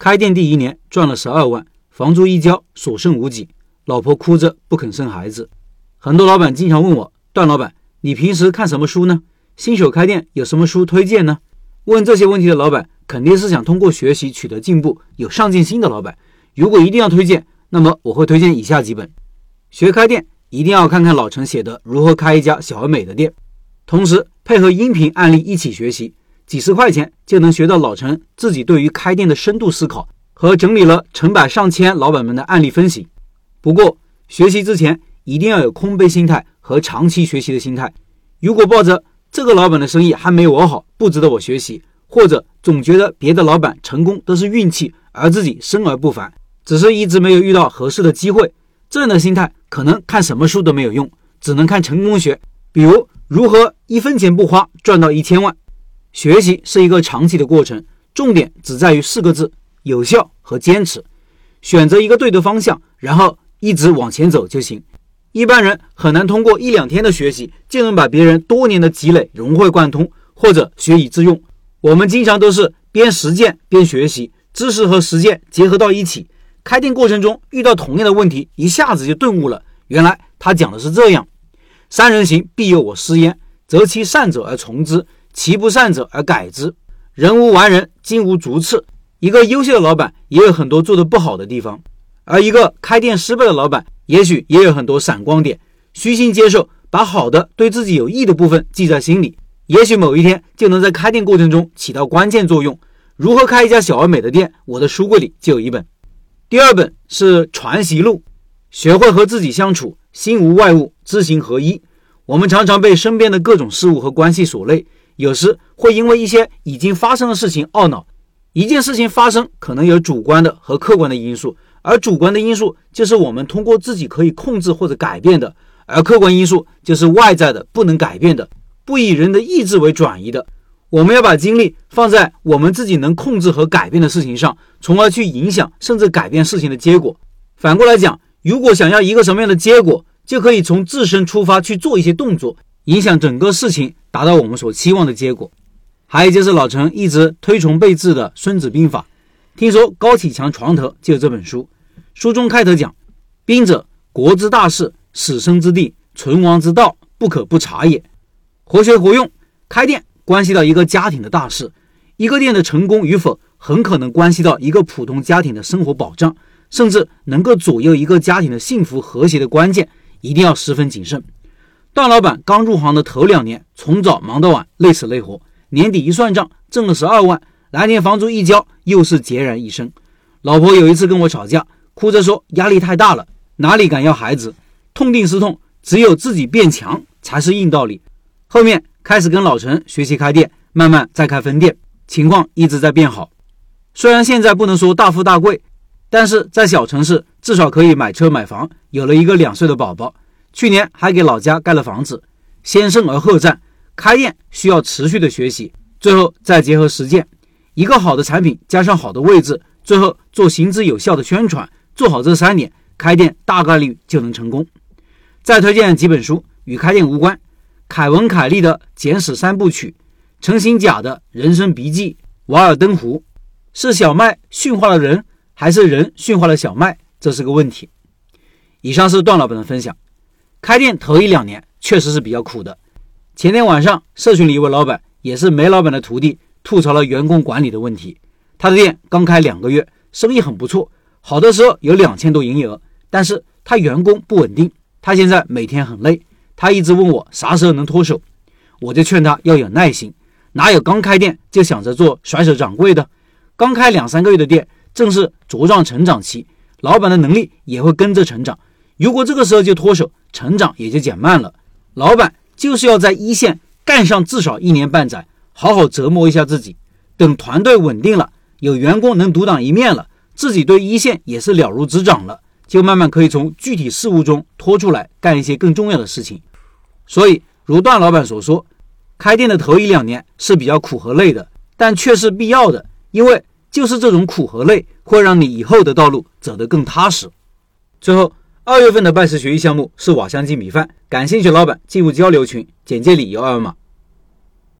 开店第一年赚了十二万，房租一交，所剩无几，老婆哭着不肯生孩子。很多老板经常问我，段老板，你平时看什么书呢？新手开店有什么书推荐呢？问这些问题的老板，肯定是想通过学习取得进步、有上进心的老板。如果一定要推荐，那么我会推荐以下几本：学开店一定要看看老陈写的《如何开一家小而美的店》，同时配合音频案例一起学习。几十块钱就能学到老陈自己对于开店的深度思考和整理了成百上千老板们的案例分析。不过，学习之前一定要有空杯心态和长期学习的心态。如果抱着这个老板的生意还没有我好，不值得我学习，或者总觉得别的老板成功都是运气，而自己生而不凡，只是一直没有遇到合适的机会，这样的心态可能看什么书都没有用，只能看成功学，比如如何一分钱不花赚到一千万。学习是一个长期的过程，重点只在于四个字：有效和坚持。选择一个对的方向，然后一直往前走就行。一般人很难通过一两天的学习就能把别人多年的积累融会贯通或者学以致用。我们经常都是边实践边学习，知识和实践结合到一起。开店过程中遇到同样的问题，一下子就顿悟了。原来他讲的是这样：三人行，必有我师焉，择其善者而从之。其不善者而改之。人无完人，金无足赤。一个优秀的老板也有很多做的不好的地方，而一个开店失败的老板，也许也有很多闪光点。虚心接受，把好的、对自己有益的部分记在心里，也许某一天就能在开店过程中起到关键作用。如何开一家小而美的店？我的书柜里就有一本。第二本是《传习录》，学会和自己相处，心无外物，知行合一。我们常常被身边的各种事物和关系所累。有时会因为一些已经发生的事情懊恼。一件事情发生，可能有主观的和客观的因素，而主观的因素就是我们通过自己可以控制或者改变的，而客观因素就是外在的不能改变的，不以人的意志为转移的。我们要把精力放在我们自己能控制和改变的事情上，从而去影响甚至改变事情的结果。反过来讲，如果想要一个什么样的结果，就可以从自身出发去做一些动作。影响整个事情，达到我们所期望的结果。还有就是老陈一直推崇备至的《孙子兵法》，听说高启强床头就有这本书。书中开头讲：“兵者，国之大事，死生之地，存亡之道，不可不察也。”活学活用，开店关系到一个家庭的大事，一个店的成功与否，很可能关系到一个普通家庭的生活保障，甚至能够左右一个家庭的幸福和谐的关键，一定要十分谨慎。段老板刚入行的头两年，从早忙到晚，累死累活。年底一算账，挣了十二万，来年房租一交，又是孑然一身。老婆有一次跟我吵架，哭着说压力太大了，哪里敢要孩子？痛定思痛，只有自己变强才是硬道理。后面开始跟老陈学习开店，慢慢再开分店，情况一直在变好。虽然现在不能说大富大贵，但是在小城市至少可以买车买房，有了一个两岁的宝宝。去年还给老家盖了房子，先胜而后战。开店需要持续的学习，最后再结合实践，一个好的产品加上好的位置，最后做行之有效的宣传，做好这三点，开店大概率就能成功。再推荐几本书，与开店无关：凯文·凯利的《简史三部曲》，陈行甲的《人生笔记》，《瓦尔登湖》。是小麦驯化了人，还是人驯化了小麦？这是个问题。以上是段老板的分享。开店头一两年确实是比较苦的。前天晚上，社群里一位老板，也是梅老板的徒弟，吐槽了员工管理的问题。他的店刚开两个月，生意很不错，好的时候有两千多营业额，但是他员工不稳定，他现在每天很累，他一直问我啥时候能脱手，我就劝他要有耐心，哪有刚开店就想着做甩手掌柜的？刚开两三个月的店，正是茁壮成长期，老板的能力也会跟着成长。如果这个时候就脱手，成长也就减慢了。老板就是要在一线干上至少一年半载，好好折磨一下自己。等团队稳定了，有员工能独当一面了，自己对一线也是了如指掌了，就慢慢可以从具体事务中脱出来，干一些更重要的事情。所以，如段老板所说，开店的头一两年是比较苦和累的，但却是必要的，因为就是这种苦和累，会让你以后的道路走得更踏实。最后。二月份的拜师学艺项目是瓦香鸡米饭，感兴趣老板进入交流群，简介里有二维码。